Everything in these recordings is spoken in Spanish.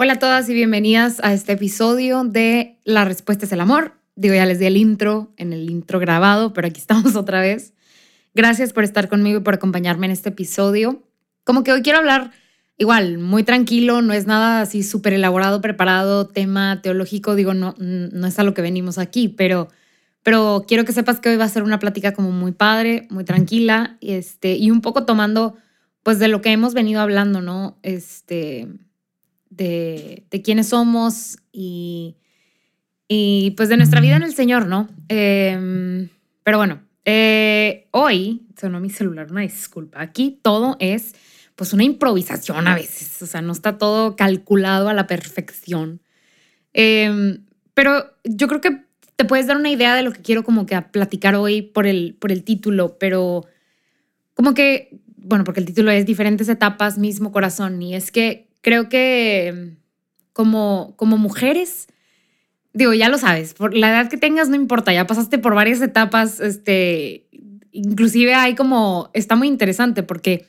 Hola a todas y bienvenidas a este episodio de La Respuesta es el Amor. Digo, ya les di el intro, en el intro grabado, pero aquí estamos otra vez. Gracias por estar conmigo y por acompañarme en este episodio. Como que hoy quiero hablar igual, muy tranquilo, no es nada así súper elaborado, preparado, tema teológico, digo, no, no es a lo que venimos aquí, pero, pero quiero que sepas que hoy va a ser una plática como muy padre, muy tranquila, este, y un poco tomando pues de lo que hemos venido hablando, ¿no? Este, de, quiénes somos y, y, pues de nuestra vida en el Señor, ¿no? Em, pero bueno, eh, hoy, sonó mi celular, una disculpa, aquí todo es pues una improvisación a veces, o sea, no está todo calculado a la perfección. Em, pero yo creo que te puedes dar una idea de lo que quiero como que platicar hoy por el, por el título, pero como que, bueno, porque el título es Diferentes etapas, mismo corazón, y es que creo que como, como mujeres, digo, ya lo sabes, por la edad que tengas no importa, ya pasaste por varias etapas, este, inclusive hay como, está muy interesante porque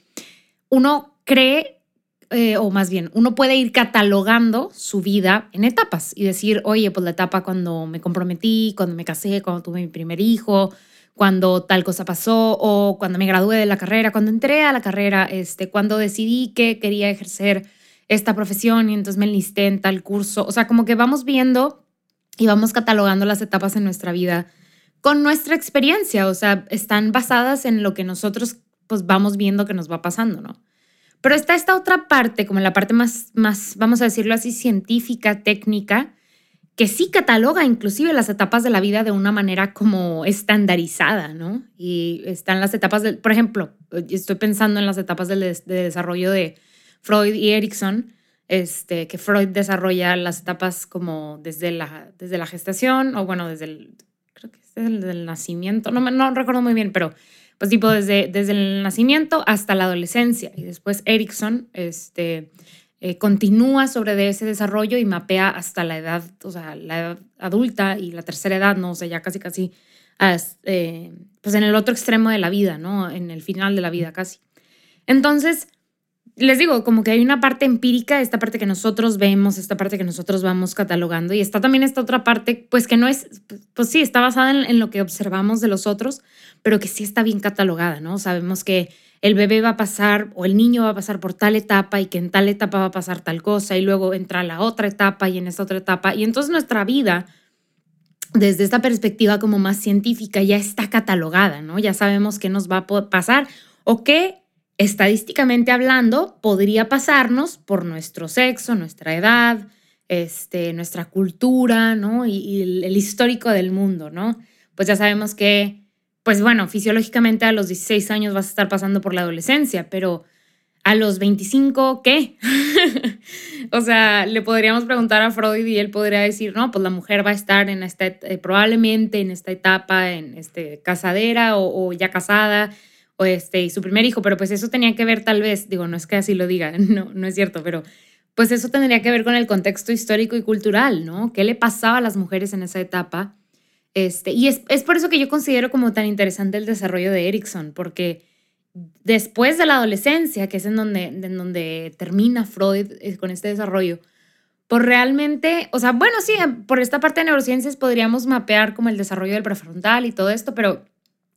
uno cree, eh, o más bien, uno puede ir catalogando su vida en etapas y decir, oye, pues la etapa cuando me comprometí, cuando me casé, cuando tuve mi primer hijo, cuando tal cosa pasó o cuando me gradué de la carrera, cuando entré a la carrera, este, cuando decidí que quería ejercer esta profesión y entonces me enlisté en tal curso. O sea, como que vamos viendo y vamos catalogando las etapas en nuestra vida con nuestra experiencia. O sea, están basadas en lo que nosotros pues vamos viendo que nos va pasando, ¿no? Pero está esta otra parte, como la parte más, más, vamos a decirlo así, científica, técnica, que sí cataloga inclusive las etapas de la vida de una manera como estandarizada, ¿no? Y están las etapas, del, por ejemplo, estoy pensando en las etapas de desarrollo de Freud y Erickson, este, que Freud desarrolla las etapas como desde la, desde la gestación, o bueno, desde el, creo que es desde el nacimiento, no, no recuerdo muy bien, pero pues tipo desde, desde el nacimiento hasta la adolescencia. Y después Erickson este, eh, continúa sobre ese desarrollo y mapea hasta la edad, o sea, la edad adulta y la tercera edad, ¿no? O sea, ya casi, casi, eh, pues en el otro extremo de la vida, ¿no? En el final de la vida casi. Entonces, les digo, como que hay una parte empírica, esta parte que nosotros vemos, esta parte que nosotros vamos catalogando, y está también esta otra parte, pues que no es, pues sí, está basada en, lo que observamos de los otros, pero que sí está bien catalogada, ¿no? Sabemos que el bebé va a pasar o el niño va a pasar por tal etapa y que en tal etapa va a pasar tal cosa y luego entra la otra etapa y en esta otra etapa. Y entonces nuestra vida, desde esta perspectiva como más científica, ya está catalogada, ¿no? Ya sabemos qué nos va a pasar o qué estadísticamente hablando, podría pasarnos por nuestro sexo, nuestra edad, este, nuestra cultura, ¿no? Y, el, histórico del mundo, ¿no? Pues ya sabemos que, pues bueno, fisiológicamente a los 16 años vas a estar pasando por la adolescencia, pero a los 25, ¿qué? o sea, le podríamos preguntar a Freud y él podría decir, no, pues la mujer va a estar en esta, eh, probablemente en esta etapa, en este, casadera o, o ya casada, este, y su primer hijo, pero pues eso tenía que ver tal vez, digo, no es que así lo diga, no, no es cierto, pero pues eso tendría que ver con el contexto histórico y cultural, ¿no? ¿Qué le pasaba a las mujeres en esa etapa? Este, y es, es por eso que yo considero como tan interesante el desarrollo de Erickson, porque después de la adolescencia, que es en donde, en donde termina Freud eh, con este desarrollo, pues realmente, o sea, bueno, sí, por esta parte de neurociencias podríamos mapear como el desarrollo del prefrontal y todo esto, pero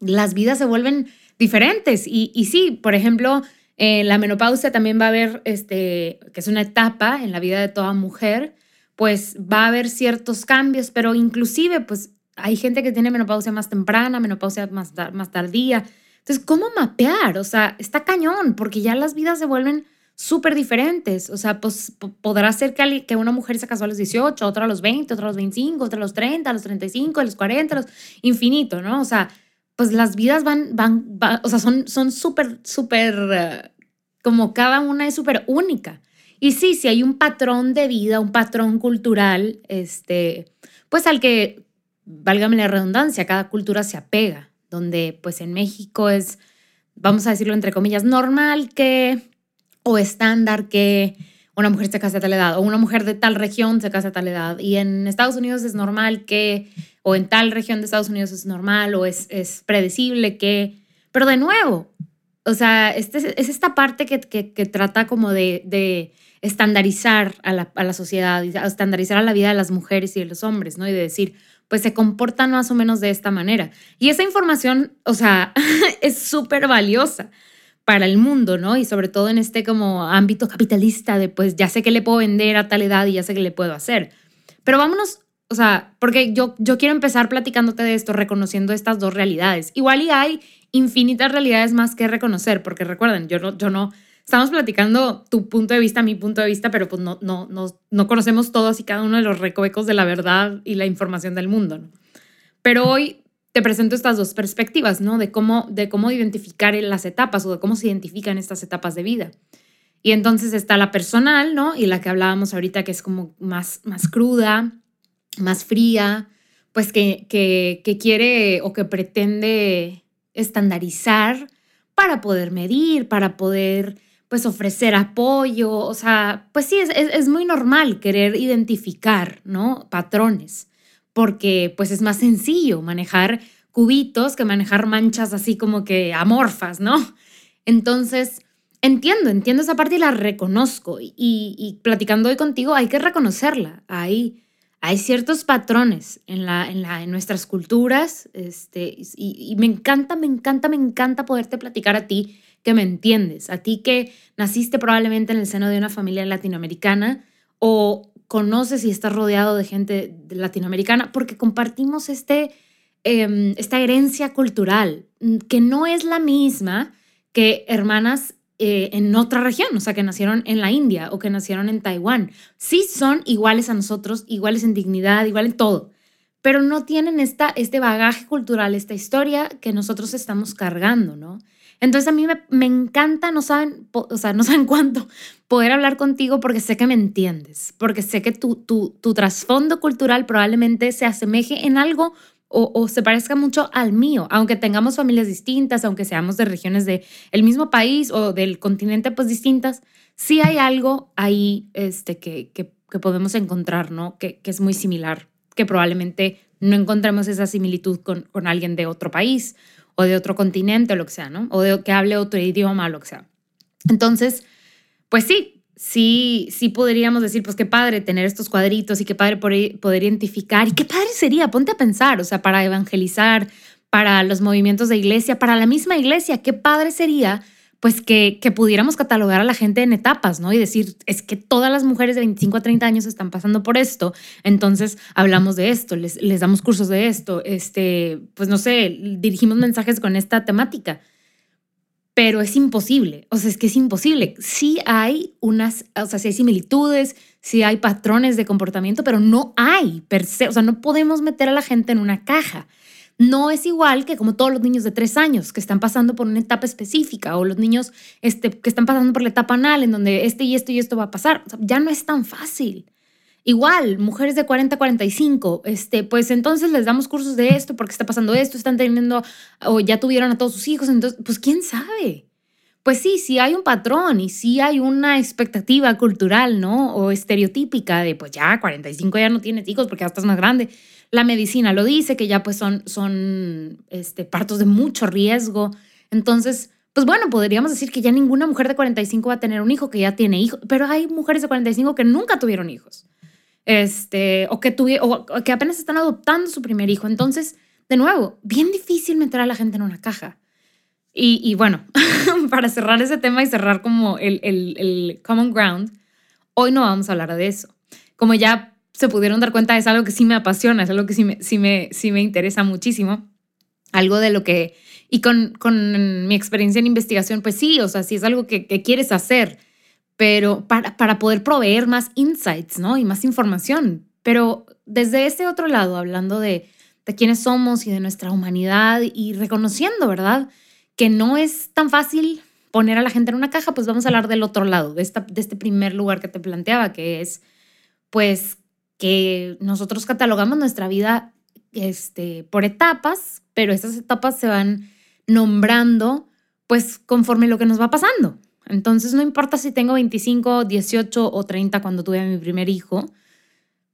las vidas se vuelven diferentes. Y, y sí, por ejemplo, en la menopausia también va a haber, este, que es una etapa en la vida de toda mujer, pues va a haber ciertos cambios, pero inclusive, pues hay gente que tiene menopausia más temprana, menopausia más, más tardía. Entonces, ¿cómo mapear? O sea, está cañón, porque ya las vidas se vuelven súper diferentes. O sea, pues podrá ser que, que una mujer se casó a los 18, otra a los 20, otra a los 25, otra a los 30, a los 35, a los 40, a los infinito, ¿no? O sea, pues las vidas van, van, o sea, son súper, súper, eh, como cada una es súper única. Y sí, si hay un patrón de vida, un patrón cultural, este, pues al que, válgame la redundancia, cada cultura se apega, donde pues en México es, vamos a decirlo entre comillas, normal que, o estándar que una mujer se case a tal edad, o una mujer de tal región se case a tal edad. Y en Estados Unidos es normal que, o en tal región de Estados Unidos es normal, o es, es predecible que, pero de nuevo, o sea, este, es esta parte que, que, trata como de, de estandarizar a la, a la, sociedad, estandarizar a la vida de las mujeres y de los hombres, ¿no? Y de decir, pues se comportan más o menos de esta manera. Y esa información, o sea, es súper valiosa para el mundo, ¿no? Y sobre todo en este como ámbito capitalista de, pues ya sé que le puedo vender a tal edad y ya sé que le puedo hacer. Pero vámonos, o sea, porque yo, yo quiero empezar platicándote de esto, reconociendo estas dos realidades. Igual y hay infinitas realidades más que reconocer, porque recuerden, yo no, yo no, estamos platicando tu punto de vista, mi punto de vista, pero pues no, no, no, no conocemos todos y cada uno de los recovecos de la verdad y la información del mundo, ¿no? Pero hoy te presento estas dos perspectivas, ¿no? De cómo, de cómo identificar las etapas o de cómo se identifican estas etapas de vida. Y entonces está la personal, ¿no? Y la que hablábamos ahorita, que es como más, más cruda, más fría, pues que, que, que quiere o que pretende estandarizar para poder medir, para poder pues ofrecer apoyo, o sea, pues sí, es, es, muy normal querer identificar, ¿no? Patrones, porque pues es más sencillo manejar cubitos que manejar manchas así como que amorfas, ¿no? Entonces, entiendo, entiendo esa parte y la reconozco y, y platicando hoy contigo hay que reconocerla, hay hay ciertos patrones en, la, en, la, en nuestras culturas este, y, me encanta, me encanta, me encanta poderte platicar a ti que me entiendes, a ti que naciste probablemente en el seno de una familia latinoamericana o conoces y estás rodeado de gente latinoamericana porque compartimos este, em, esta herencia cultural mm, que no es la misma que hermanas eh, en otra región, o sea, que nacieron en la India o que nacieron en Taiwán. Sí son iguales a nosotros, iguales en dignidad, igual en todo, pero no tienen esta, este bagaje cultural, esta historia que nosotros estamos cargando, ¿no? Entonces a mí me, encanta, no saben, o sea, no saben cuánto, poder hablar contigo porque sé que me entiendes, porque sé que tu, tu, tu trasfondo cultural probablemente se asemeje en algo o, se parezca mucho al mío, aunque tengamos familias distintas, aunque seamos de regiones del el mismo país o del continente pues distintas, sí hay algo ahí este, que, que, podemos encontrar, ¿no? Que, que, es muy similar, que probablemente no encontremos esa similitud con, con alguien de otro país o de otro continente o lo que sea, ¿no? O de que hable otro idioma o lo que sea. Entonces, pues sí, sí, sí podríamos decir, pues qué padre tener estos cuadritos y qué padre poder identificar y qué padre sería, ponte a pensar, o sea, para evangelizar, para los movimientos de iglesia, para la misma iglesia, qué padre sería pues que, que, pudiéramos catalogar a la gente en etapas, ¿no? Y decir, es que todas las mujeres de 25 a 30 años están pasando por esto, entonces hablamos de esto, les, les damos cursos de esto, este, pues no sé, dirigimos mensajes con esta temática pero es imposible. O sea, es que es imposible. Sí hay unas, o sea, sí hay similitudes, sí hay patrones de comportamiento, pero no hay per. O sea, no podemos meter a la gente en una caja. No es igual que como todos los niños de tres años que están pasando por una etapa específica o los niños este, que están pasando por la etapa anal en donde este y esto y esto va a pasar. Ya no es tan fácil. Igual, mujeres de 40 a 45, este, pues entonces les damos cursos de esto porque está pasando esto, están teniendo o ya tuvieron a todos sus hijos, entonces, pues quién sabe. Pues sí, sí hay un patrón y sí hay una expectativa cultural, ¿no? O estereotípica de, pues ya, 45 ya no tienes hijos porque ya estás más grande. La medicina lo dice, que ya pues son, son este, partos de mucho riesgo. Entonces, pues bueno, podríamos decir que ya ninguna mujer de 45 va a tener un hijo, que ya tiene hijos, pero hay mujeres de 45 que nunca tuvieron hijos este, o, que o que apenas están adoptando su primer hijo. Entonces, de nuevo, bien difícil meter a la gente en una caja. Y, bueno, para cerrar ese tema y cerrar como el, el, common ground, hoy no vamos a hablar de eso. Como ya se pudieron dar cuenta, es algo que sí me apasiona, es algo que sí me, sí me, sí me interesa muchísimo. Algo de lo que, y con, con mi experiencia en investigación, pues sí, o sea, sí es algo que, que quieres hacer pero para, para poder proveer más insights, ¿no? Y más información. Pero desde este otro lado, hablando de, de quiénes somos y de nuestra humanidad y reconociendo, ¿verdad? Que no es tan fácil poner a la gente en una caja, pues vamos a hablar del otro lado, de, esta, de este primer lugar que te planteaba, que es, pues, que nosotros catalogamos nuestra vida este, por etapas, pero esas etapas se van nombrando, pues, conforme lo que nos va pasando. Entonces, no importa si tengo 25, 18 o 30 cuando tuve a mi primer hijo,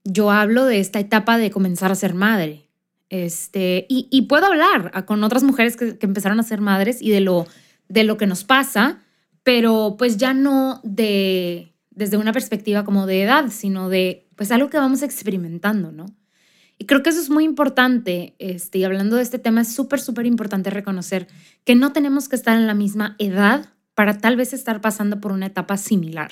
yo hablo de esta etapa de comenzar a ser madre. Este, y, puedo hablar con otras mujeres que, empezaron a ser madres y de lo, de lo que nos pasa, pero pues ya no de desde una perspectiva como de edad, sino de pues algo que vamos experimentando, ¿no? Y creo que eso es muy importante, este, y hablando de este tema, es súper, súper importante reconocer que no tenemos que estar en la misma edad para tal vez estar pasando por una etapa similar.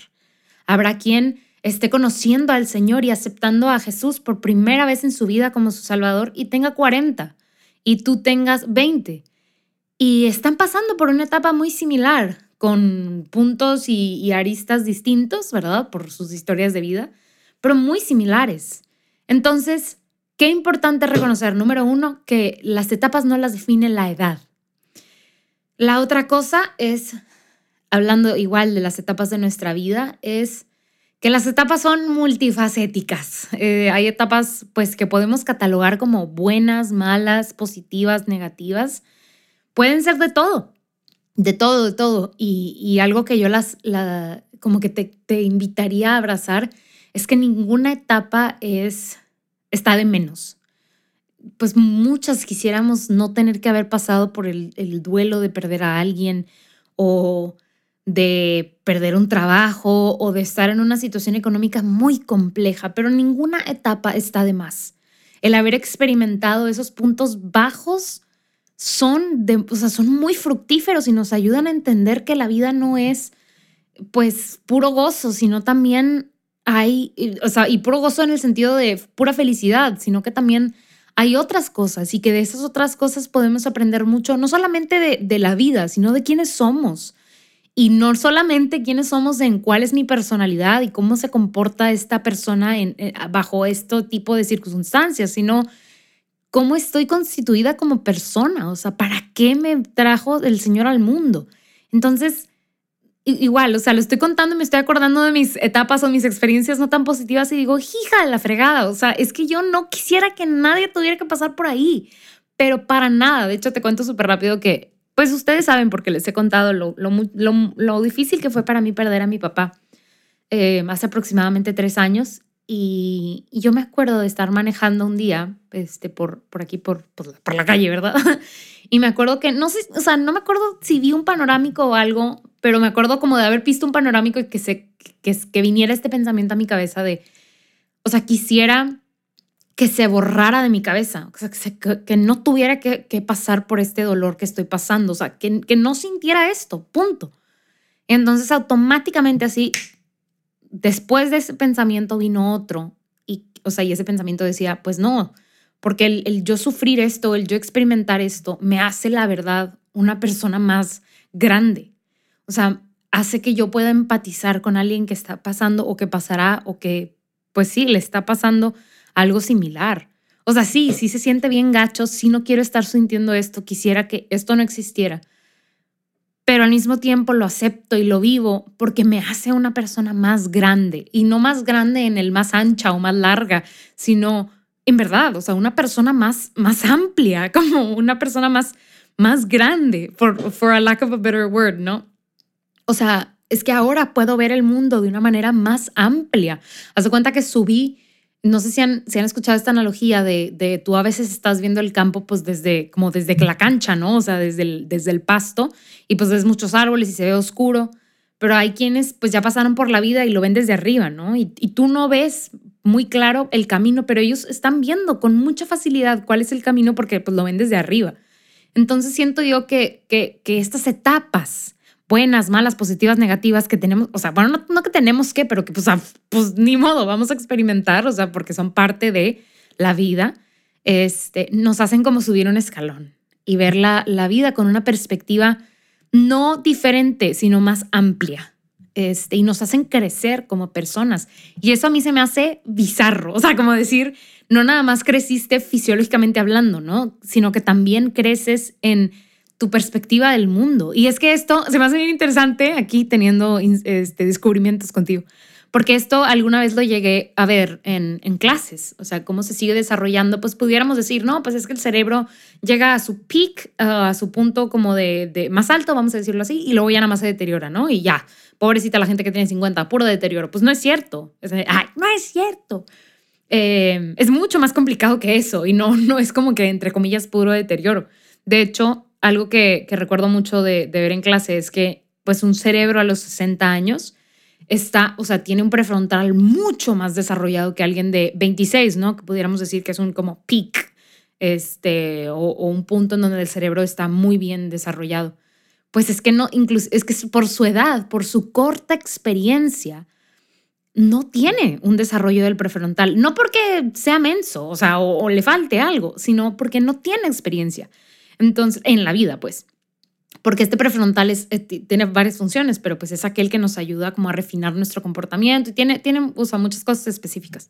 Habrá quien esté conociendo al Señor y aceptando a Jesús por primera vez en su vida como su Salvador y tenga 40 y tú tengas 20. Y están pasando por una etapa muy similar, con puntos y, aristas distintos, ¿verdad? Por sus historias de vida, pero muy similares. Entonces, qué importante reconocer, número uno, que las etapas no las define la edad. La otra cosa es hablando igual de las etapas de nuestra vida, es que las etapas son multifacéticas. Eh, hay etapas pues que podemos catalogar como buenas, malas, positivas, negativas. Pueden ser de todo, de todo, de todo. Y, algo que yo las, la, como que te, te, invitaría a abrazar es que ninguna etapa es, está de menos. Pues muchas quisiéramos no tener que haber pasado por el duelo de perder a alguien o de perder un trabajo o de estar en una situación económica muy compleja, pero ninguna etapa está de más. El haber experimentado esos puntos bajos son, de, o sea, son muy fructíferos y nos ayudan a entender que la vida no es pues puro gozo, sino también hay, o sea, y puro gozo en el sentido de pura felicidad, sino que también hay otras cosas y que de esas otras cosas podemos aprender mucho, no solamente de, de la vida, sino de quiénes somos y no solamente quiénes somos en cuál es mi personalidad y cómo se comporta esta persona eh, bajo este tipo de circunstancias, sino cómo estoy constituida como persona, o sea, ¿para qué me trajo el Señor al mundo? Entonces, igual, o sea, lo estoy contando y me estoy acordando de mis etapas o mis experiencias no tan positivas y digo, hija de la fregada, o sea, es que yo no quisiera que nadie tuviera que pasar por ahí, pero para nada, de hecho te cuento súper rápido que pues ustedes saben, porque les he contado lo, lo, difícil que fue para mí perder a mi papá eh, hace aproximadamente tres años. Y, yo me acuerdo de estar manejando un día este, por, por aquí, por, por, la calle, ¿verdad? y me acuerdo que, no sé, o sea, no me acuerdo si vi un panorámico o algo, pero me acuerdo como de haber visto un panorámico y que, se, que, que viniera este pensamiento a mi cabeza de, o sea, quisiera que se borrara de mi cabeza, que, no tuviera que, pasar por este dolor que estoy pasando, o sea, que, que no sintiera esto, punto. Entonces automáticamente así, después de ese pensamiento vino otro, y, o sea, y ese pensamiento decía, pues no, porque el, el yo sufrir esto, el yo experimentar esto, me hace la verdad una persona más grande. O sea, hace que yo pueda empatizar con alguien que está pasando o que pasará o que, pues sí, le está pasando algo similar. O sea, sí, sí se siente bien gacho, sí no quiero estar sintiendo esto, quisiera que esto no existiera, pero al mismo tiempo lo acepto y lo vivo porque me hace una persona más grande y no más grande en el más ancha o más larga, sino en verdad, o sea, una persona más, más amplia, como una persona más, más grande, for, for a lack of a better word, ¿no? O sea, es que ahora puedo ver el mundo de una manera más amplia. Haz cuenta que subí no sé si han, han escuchado esta analogía de, de, tú a veces estás viendo el campo pues desde, como desde la cancha, ¿no? O sea, desde el, desde el pasto y pues ves muchos árboles y se ve oscuro, pero hay quienes pues ya pasaron por la vida y lo ven desde arriba, ¿no? Y, y tú no ves muy claro el camino, pero ellos están viendo con mucha facilidad cuál es el camino porque pues lo ven desde arriba. Entonces siento yo que, que, que estas etapas buenas, malas, positivas, negativas que tenemos, o sea, bueno, no, que tenemos que, pero que pues, pues ni modo, vamos a experimentar, o sea, porque son parte de la vida, este, nos hacen como subir un escalón y ver la, la vida con una perspectiva no diferente, sino más amplia. Este, y nos hacen crecer como personas. Y eso a mí se me hace bizarro, o sea, como decir, no nada más creciste fisiológicamente hablando, ¿no? Sino que también creces en tu perspectiva del mundo. Y es que esto se me hace bien interesante aquí teniendo este, descubrimientos contigo, porque esto alguna vez lo llegué a ver en, en, clases, o sea, cómo se sigue desarrollando, pues pudiéramos decir, no, pues es que el cerebro llega a su peak, a su punto como de, de, más alto, vamos a decirlo así, y luego ya nada más se deteriora, ¿no? Y ya, pobrecita la gente que tiene 50, puro deterioro. Pues no es cierto. ay, no es cierto. Eh, es mucho más complicado que eso y no, no es como que, entre comillas, puro deterioro. De hecho, algo que, recuerdo mucho de, ver en clase es que, pues, un cerebro a los 60 años está, o sea, tiene un prefrontal mucho más desarrollado que alguien de 26, ¿no? Que pudiéramos decir que es un como peak, este, o, o un punto en donde el cerebro está muy bien desarrollado pues es que no, incluso, es que por su edad, por su corta experiencia, no tiene un desarrollo del prefrontal. No porque sea menso, o sea, o, le falte algo, sino porque no tiene experiencia. Entonces, en la vida, pues. Porque este prefrontal eh, tiene varias funciones, pero pues es aquel que nos ayuda como a refinar nuestro comportamiento y tiene, tiene o sea, muchas cosas específicas.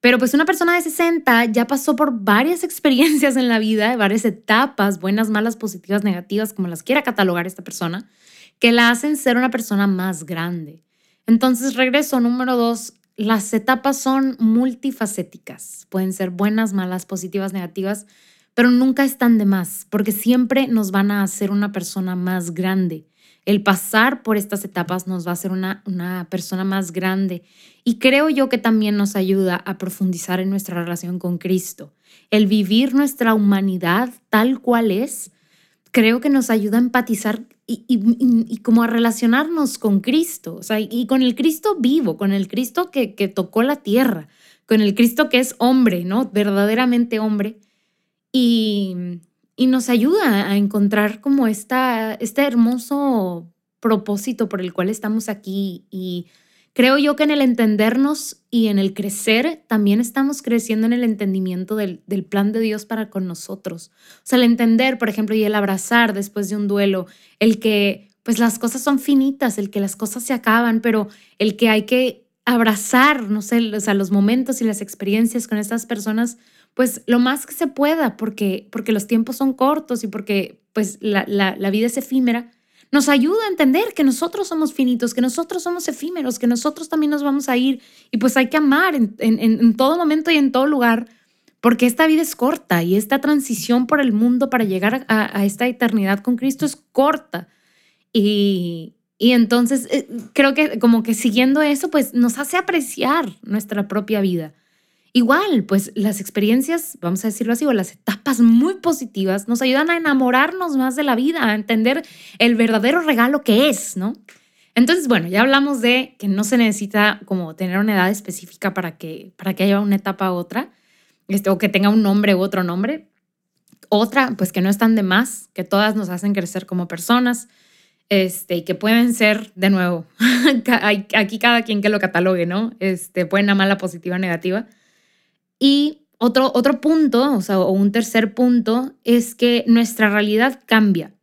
Pero pues una persona de 60 ya pasó por varias experiencias en la vida, varias etapas, buenas, malas, positivas, negativas, como las quiera catalogar esta persona, que la hacen ser una persona más grande. Entonces, regreso número dos, las etapas son multifacéticas. Pueden ser buenas, malas, positivas, negativas, pero nunca están de más, porque siempre nos van a hacer una persona más grande. El pasar por estas etapas nos va a hacer una, una persona más grande y creo yo que también nos ayuda a profundizar en nuestra relación con Cristo. El vivir nuestra humanidad tal cual es, creo que nos ayuda a empatizar y, y, como a relacionarnos con Cristo, o sea, y con el Cristo vivo, con el Cristo que, que tocó la tierra, con el Cristo que es hombre, ¿no? Verdaderamente hombre. Y, y nos ayuda a encontrar como esta, este hermoso propósito por el cual estamos aquí y creo yo que en el entendernos y en el crecer también estamos creciendo en el entendimiento del, del, plan de Dios para con nosotros. O sea, el entender, por ejemplo, y el abrazar después de un duelo, el que pues las cosas son finitas, el que las cosas se acaban, pero el que hay que abrazar, no sé, los momentos y las experiencias con estas personas pues lo más que se pueda, porque, porque los tiempos son cortos y porque pues la, la, vida es efímera, nos ayuda a entender que nosotros somos finitos, que nosotros somos efímeros, que nosotros también nos vamos a ir y pues hay que amar en, en, todo momento y en todo lugar, porque esta vida es corta y esta transición por el mundo para llegar a, a esta eternidad con Cristo es corta. Y, y entonces eh, creo que como que siguiendo eso, pues nos hace apreciar nuestra propia vida. Igual, pues las experiencias, vamos a decirlo así, o las etapas muy positivas nos ayudan a enamorarnos más de la vida, a entender el verdadero regalo que es, ¿no? Entonces, bueno, ya hablamos de que no se necesita como tener una edad específica para que, para que haya una etapa u otra, este, o que tenga un nombre u otro nombre. Otra, pues que no están de más, que todas nos hacen crecer como personas, este, y que pueden ser, de nuevo, aquí cada quien que lo catalogue, ¿no? Este, buena, mala, positiva, negativa y otro, otro punto, o sea, o un tercer punto, es que nuestra realidad cambia.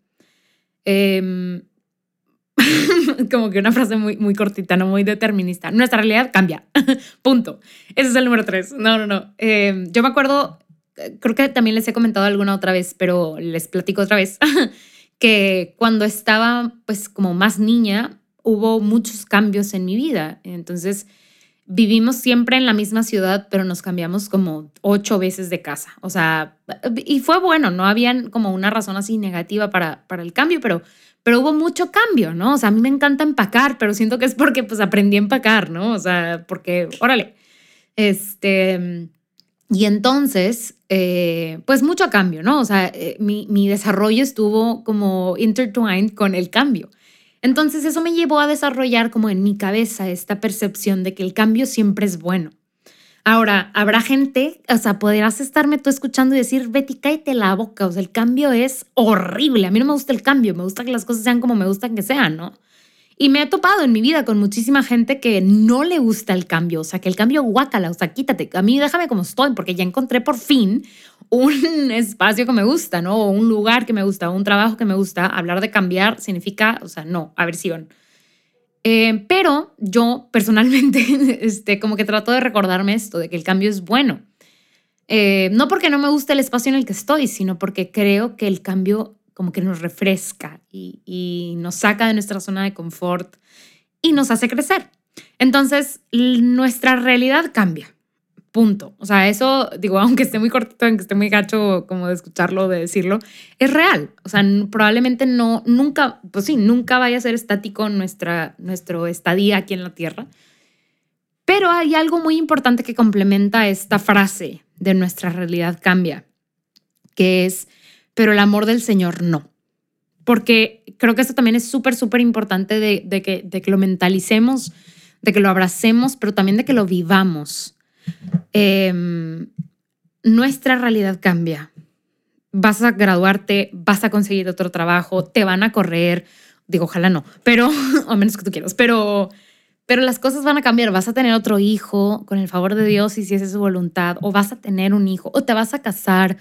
Em, como que una frase muy, muy cortita, no muy determinista. Nuestra realidad cambia. punto. Ese es el número tres. No, no, no. Em, yo me acuerdo, creo que también les he comentado alguna otra vez, pero les platico otra vez, que cuando estaba pues como más niña, hubo muchos cambios en mi vida. Entonces, vivimos siempre en la misma ciudad, pero nos cambiamos como ocho veces de casa. O sea, y fue bueno, no había como una razón así negativa para, para el cambio, pero, pero hubo mucho cambio, ¿no? O sea, a mí me encanta empacar, pero siento que es porque pues aprendí a empacar, ¿no? O sea, porque, órale, este... Y entonces, eh, pues mucho cambio, ¿no? O sea, eh, mi, mi desarrollo estuvo como intertwined con el cambio. Entonces eso me llevó a desarrollar como en mi cabeza esta percepción de que el cambio siempre es bueno. Ahora, habrá gente, o sea, podrás estarme tú escuchando y decir, Betty, cállate la boca, o sea, el cambio es horrible, a mí no me gusta el cambio, me gusta que las cosas sean como me gustan que sean, ¿no? Y me he topado en mi vida con muchísima gente que no le gusta el cambio, o sea, que el cambio guácala, o sea, quítate, a mí déjame como estoy, porque ya encontré por fin un espacio que me gusta, ¿no? O un lugar que me gusta, un trabajo que me gusta. Hablar de cambiar significa, o sea, no, aversión. Eh, pero yo personalmente, este, como que trato de recordarme esto, de que el cambio es bueno. Eh, no porque no me guste el espacio en el que estoy, sino porque creo que el cambio como que nos refresca y, y nos saca de nuestra zona de confort y nos hace crecer. Entonces, nuestra realidad cambia. Punto. O sea, eso, digo, aunque esté muy cortito, aunque esté muy gacho como de escucharlo, de decirlo, es real. O sea, probablemente no, nunca, pues sí, nunca vaya a ser estático nuestra, nuestro estadía aquí en la Tierra. Pero hay algo muy importante que complementa esta frase de nuestra realidad cambia, que es, pero el amor del Señor no. Porque creo que esto también es súper, súper importante de, de, que, de que lo mentalicemos, de que lo abracemos, pero también de que lo vivamos Em, nuestra realidad cambia. Vas a graduarte, vas a conseguir otro trabajo, te van a correr, digo, ojalá no, pero, a menos que tú quieras, pero, pero las cosas van a cambiar. Vas a tener otro hijo con el favor de Dios y si es su voluntad, o vas a tener un hijo, o te vas a casar,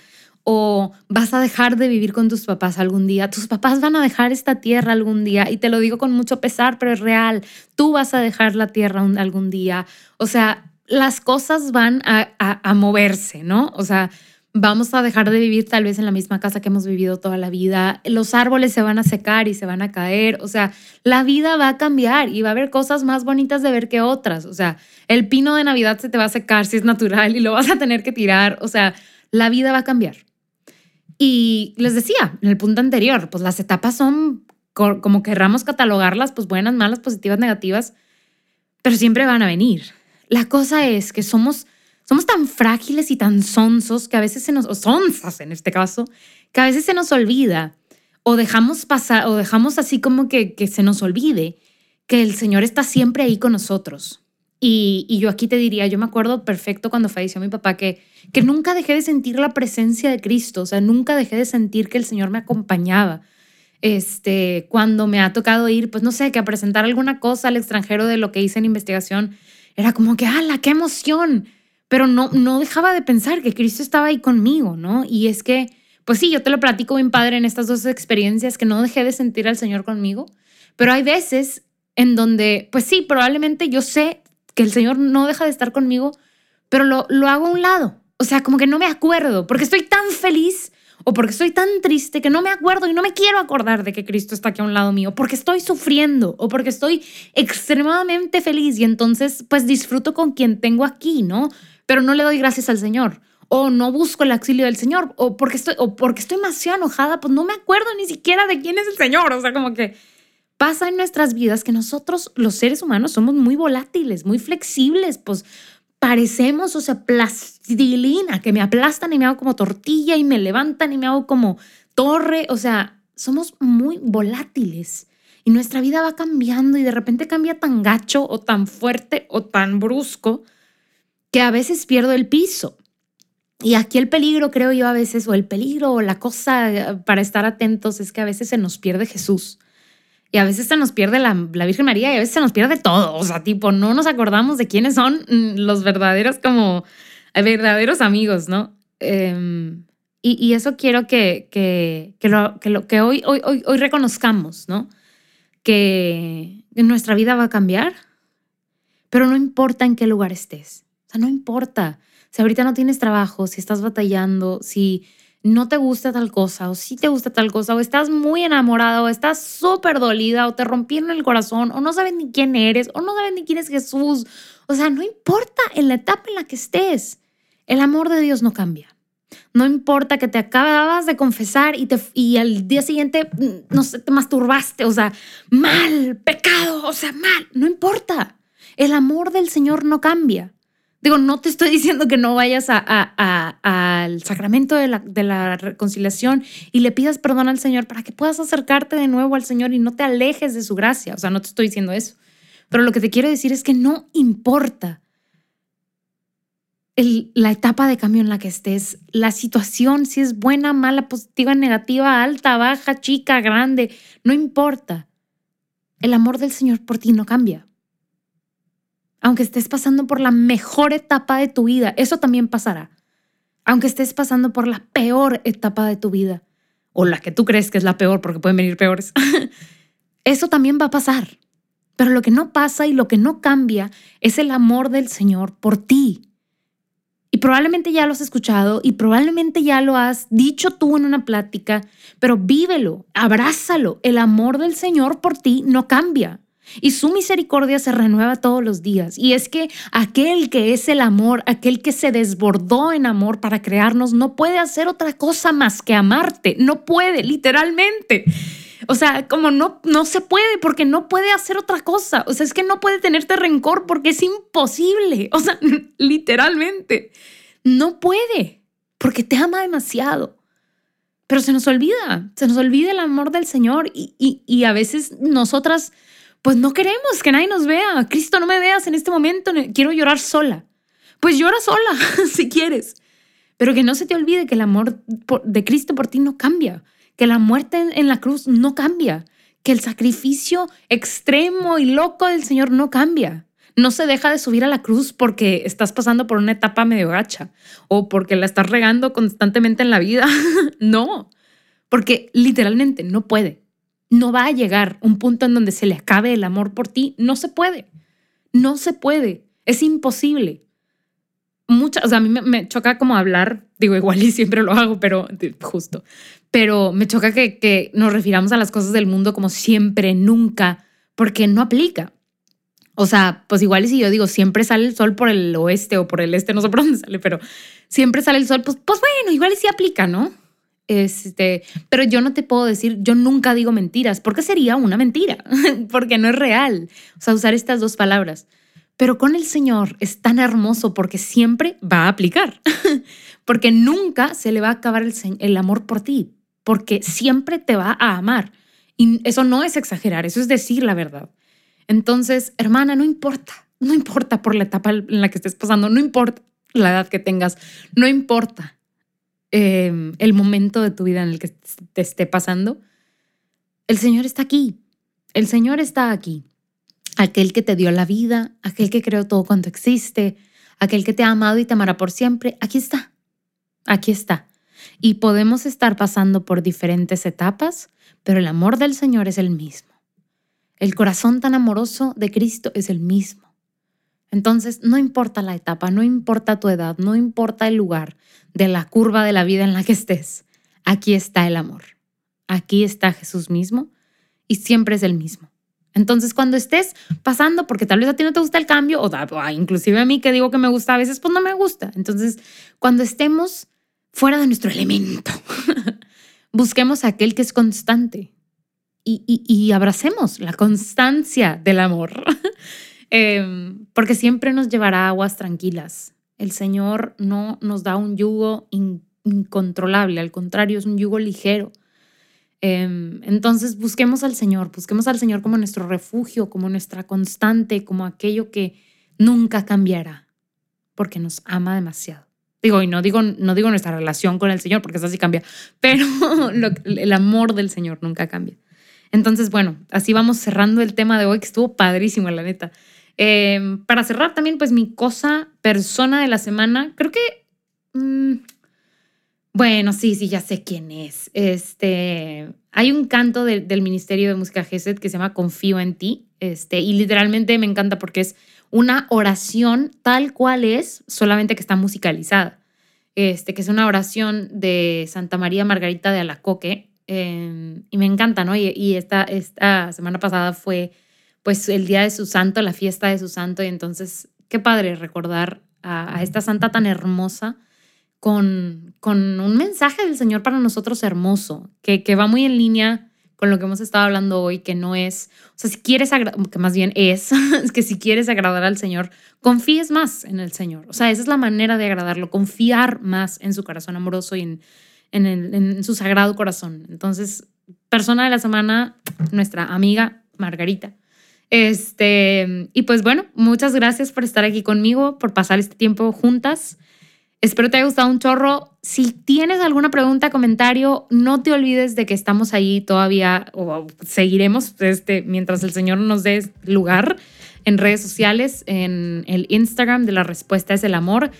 o vas a dejar de vivir con tus papás algún día. Tus papás van a dejar esta tierra algún día y te lo digo con mucho pesar, pero es real. Tú vas a dejar la tierra algún día. O sea, las cosas van a, moverse, ¿no? O sea, vamos a dejar de vivir tal vez en la misma casa que hemos vivido toda la vida, los árboles se van a secar y se van a caer, o sea, la vida va a cambiar y va a haber cosas más bonitas de ver que otras, o sea, el pino de Navidad se te va a secar si es natural y lo vas a tener que tirar, o sea, la vida va a cambiar. Y les decía en el punto anterior, pues las etapas son como querramos catalogarlas, pues buenas, malas, positivas, negativas, pero siempre van a venir. La cosa es que somos, somos tan frágiles y tan sonsos que a veces se nos, o sonzas en este caso, que a veces se nos olvida o dejamos pasar, o dejamos así como que, que se nos olvide que el Señor está siempre ahí con nosotros. Y, y, yo aquí te diría, yo me acuerdo perfecto cuando falleció mi papá, que, que nunca dejé de sentir la presencia de Cristo, o sea, nunca dejé de sentir que el Señor me acompañaba. Este, cuando me ha tocado ir, pues no sé, que a presentar alguna cosa al extranjero de lo que hice en investigación, era como que, ¡ala, qué emoción! Pero no, no dejaba de pensar que Cristo estaba ahí conmigo, ¿no? Y es que, pues sí, yo te lo platico bien padre en estas dos experiencias que no dejé de sentir al Señor conmigo, pero hay veces en donde, pues sí, probablemente yo sé que el Señor no deja de estar conmigo, pero lo, lo hago a un lado. O sea, como que no me acuerdo, porque estoy tan feliz o porque estoy tan triste que no me acuerdo y no me quiero acordar de que Cristo está aquí a un lado mío, porque estoy sufriendo o porque estoy extremadamente feliz y entonces pues disfruto con quien tengo aquí, ¿no? Pero no le doy gracias al Señor o no busco el auxilio del Señor o porque estoy o porque estoy demasiado enojada, pues no me acuerdo ni siquiera de quién es el Señor, o sea, como que pasa en nuestras vidas que nosotros los seres humanos somos muy volátiles, muy flexibles, pues parecemos, o sea, plastilina, que me aplastan y me hago como tortilla y me levantan y me hago como torre, o sea, somos muy volátiles y nuestra vida va cambiando y de repente cambia tan gacho o tan fuerte o tan brusco que a veces pierdo el piso. Y aquí el peligro, creo yo, a veces, o el peligro o la cosa para estar atentos es que a veces se nos pierde Jesús. Y a veces se nos pierde la, Virgen María y a veces se nos pierde todo. O sea, tipo, no nos acordamos de quiénes son los verdaderos como verdaderos amigos, ¿no? Em, y, eso quiero que, que, que, lo, que hoy, hoy, hoy, hoy reconozcamos, ¿no? Que nuestra vida va a cambiar, pero no importa en qué lugar estés. O sea, no importa. Si ahorita no tienes trabajo, si estás batallando, si no te gusta tal cosa o si te gusta tal cosa o estás muy enamorada o estás súper dolida o te rompieron el corazón o no sabes ni quién eres o no sabes ni quién es Jesús. O sea, no importa en la etapa en la que estés, el amor de Dios no cambia. No importa que te acabas de confesar y, te, y al día siguiente, mm, no sé, te masturbaste, o sea, mal, pecado, o sea, mal, no importa. El amor del Señor no cambia. Digo, no te estoy diciendo que no vayas al sacramento de la, reconciliación y le pidas perdón al Señor para que puedas acercarte de nuevo al Señor y no te alejes de su gracia. O sea, no te estoy diciendo eso. Pero lo que te quiero decir es que no importa la etapa de cambio en la que estés, la situación, si es buena, mala, positiva, negativa, alta, baja, chica, grande, no importa. El amor del Señor por ti no cambia aunque estés pasando por la mejor etapa de tu vida, eso también pasará. Aunque estés pasando por la peor etapa de tu vida, o la que tú crees que es la peor, porque pueden venir peores, eso también va a pasar. Pero lo que no pasa y lo que no cambia es el amor del Señor por ti. Y probablemente ya lo has escuchado y probablemente ya lo has dicho tú en una plática, pero vívelo, abrázalo. El amor del Señor por ti no cambia. Y su misericordia se renueva todos los días. Y es que aquel que es el amor, aquel que se desbordó en amor para crearnos, no puede hacer otra cosa más que amarte. No puede, literalmente. O sea, como no, no se puede porque no puede hacer otra cosa. O sea, es que no puede tenerte rencor porque es imposible. O sea, literalmente. No puede porque te ama demasiado. Pero se nos olvida, se nos olvida el amor del Señor y, y, a veces nosotras pues no queremos que nadie nos vea. Cristo, no me veas en este momento, quiero llorar sola. Pues llora sola si quieres. Pero que no se te olvide que el amor de Cristo por ti no cambia que la muerte en la cruz no cambia, que el sacrificio extremo y loco del Señor no cambia. No se deja de subir a la cruz porque estás pasando por una etapa medio gacha o porque la estás regando constantemente en la vida. no, porque literalmente no puede. No va a llegar un punto en donde se le acabe el amor por ti. No se puede. No se puede. Es imposible. Muchas, o sea, a mí me, choca como hablar, digo igual y siempre lo hago, pero justo, pero me choca que, nos refiramos a las cosas del mundo como siempre, nunca, porque no aplica. O sea, pues igual y si yo digo siempre sale el sol por el oeste o por el este, no sé por dónde sale, pero siempre sale el sol, pues, pues bueno, igual y sí aplica, ¿no? Este, pero yo no te puedo decir, yo nunca digo mentiras, porque sería una mentira, porque no es real. O sea, usar estas dos palabras. Pero con el Señor es tan hermoso porque siempre va a aplicar, porque nunca se le va a acabar el, el amor por ti, porque siempre te va a amar. Y eso no es exagerar, eso es decir la verdad. Entonces, hermana, no importa, no importa por la etapa en la que estés pasando, no importa la edad que tengas, no importa em, el momento de tu vida en el que te esté pasando, el Señor está aquí, el Señor está aquí. Aquel que te dio la vida, aquel que creó todo cuanto existe, aquel que te ha amado y te amará por siempre, aquí está, aquí está. Y podemos estar pasando por diferentes etapas, pero el amor del Señor es el mismo. El corazón tan amoroso de Cristo es el mismo. Entonces, no importa la etapa, no importa tu edad, no importa el lugar de la curva de la vida en la que estés, aquí está el amor. Aquí está Jesús mismo y siempre es el mismo. Entonces, cuando estés pasando, porque tal vez a ti no te gusta el cambio, o, inclusive a mí que digo que me gusta, a veces pues no me gusta. Entonces, cuando estemos fuera de nuestro elemento. Busquemos aquel que es constante y, abracemos la constancia del amor, em, porque siempre nos llevará aguas tranquilas. El Señor no nos da un yugo incontrolable, al contrario, es un yugo ligero. Em, entonces busquemos al Señor, busquemos al Señor como nuestro refugio, como nuestra constante, como aquello que nunca cambiará, porque nos ama demasiado. Digo, y no digo, no digo nuestra relación con el Señor, porque eso sí cambia, pero el amor del Señor nunca cambia. Entonces, bueno, así vamos cerrando el tema de hoy, que estuvo padrísimo, la neta. Em, para cerrar también, pues mi cosa, persona de la semana, creo que... Mm, bueno, sí, sí, ya sé quién es. Este, hay un canto del Ministerio de Música GESED que se llama Confío en ti, este, y literalmente me encanta porque es una oración tal cual es, solamente que está musicalizada. Este, que es una oración de Santa María Margarita de Alacoque. Em, y me encanta, ¿no? Y, esta, esta semana pasada fue pues el día de su santo, la fiesta de su santo, y entonces qué padre recordar a, esta santa tan hermosa con, con un mensaje del Señor para nosotros hermoso, que, que va muy en línea con lo que hemos estado hablando hoy, que no es, o sea, si quieres, que más bien es, es que si quieres agradar al Señor, confíes más en el Señor. O sea, esa es la manera de agradarlo, confiar más en su corazón amoroso y en, en, en su sagrado corazón. Entonces, persona de la semana, nuestra amiga Margarita. Este, y pues bueno, muchas gracias por estar aquí conmigo, por pasar este tiempo juntas. Espero te haya gustado un chorro. Si tienes alguna pregunta, comentario, no te olvides de que estamos ahí todavía o seguiremos este, mientras el Señor nos dé lugar en redes sociales, en el Instagram de la respuesta es el amor.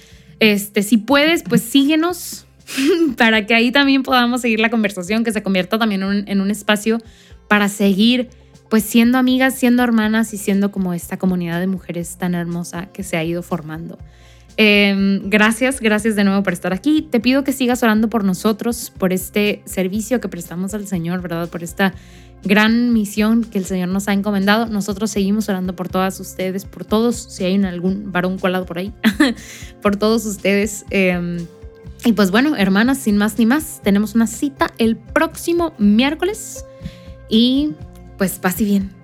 Este, si puedes, pues síguenos para que ahí también podamos seguir la conversación, que se convierta también en un, en un espacio para seguir pues siendo amigas, siendo hermanas y siendo como esta comunidad de mujeres tan hermosa que se ha ido formando. Em, gracias, gracias de nuevo por estar aquí. Te pido que sigas orando por nosotros, por este servicio que prestamos al Señor, ¿verdad? Por esta gran misión que el Señor nos ha encomendado. Nosotros seguimos orando por todas ustedes, por todos, si hay algún varón colado por ahí, por todos ustedes. Em, y pues bueno, hermanas, sin más ni más, tenemos una cita el próximo miércoles y pues pase bien.